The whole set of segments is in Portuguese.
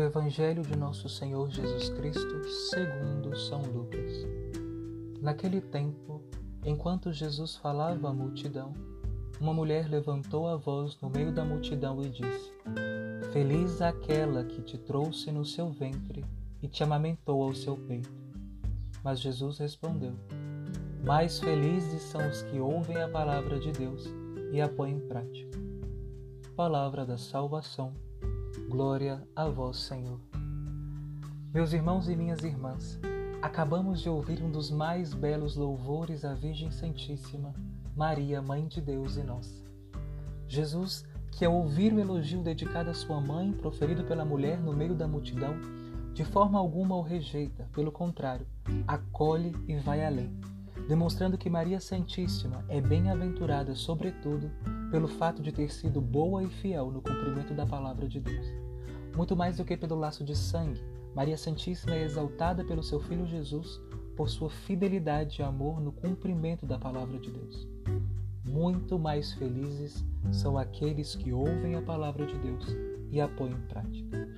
Evangelho de Nosso Senhor Jesus Cristo, segundo São Lucas. Naquele tempo, enquanto Jesus falava à multidão, uma mulher levantou a voz no meio da multidão e disse: Feliz aquela que te trouxe no seu ventre e te amamentou ao seu peito. Mas Jesus respondeu: Mais felizes são os que ouvem a palavra de Deus e a põem em prática. Palavra da salvação Glória a vós, Senhor. Meus irmãos e minhas irmãs, acabamos de ouvir um dos mais belos louvores à Virgem Santíssima, Maria, Mãe de Deus e nossa. Jesus, que ao ouvir o elogio dedicado à sua mãe, proferido pela mulher no meio da multidão, de forma alguma o rejeita, pelo contrário, acolhe e vai além, demonstrando que Maria Santíssima é bem-aventurada, sobretudo, pelo fato de ter sido boa e fiel no cumprimento da palavra de Deus. Muito mais do que pelo laço de sangue, Maria Santíssima é exaltada pelo seu Filho Jesus por sua fidelidade e amor no cumprimento da palavra de Deus. Muito mais felizes são aqueles que ouvem a palavra de Deus e a põem em prática.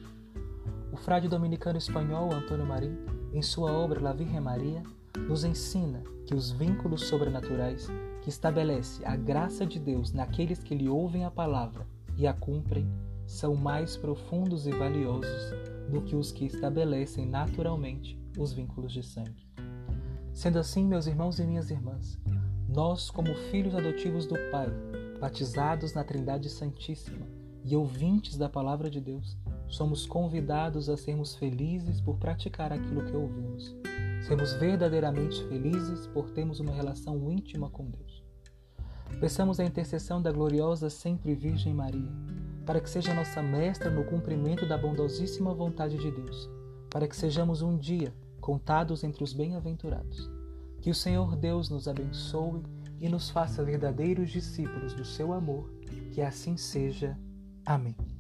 O frade dominicano espanhol Antônio Marim, em sua obra La Virgen Maria, nos ensina que os vínculos sobrenaturais que estabelece a graça de Deus naqueles que lhe ouvem a palavra e a cumprem, são mais profundos e valiosos do que os que estabelecem naturalmente os vínculos de sangue. Sendo assim, meus irmãos e minhas irmãs, nós, como filhos adotivos do Pai, batizados na Trindade Santíssima e ouvintes da palavra de Deus, somos convidados a sermos felizes por praticar aquilo que ouvimos. Sermos verdadeiramente felizes por termos uma relação íntima com Deus. Peçamos a intercessão da gloriosa sempre Virgem Maria, para que seja nossa mestra no cumprimento da bondosíssima vontade de Deus, para que sejamos um dia contados entre os bem-aventurados. Que o Senhor Deus nos abençoe e nos faça verdadeiros discípulos do seu amor, que assim seja. Amém.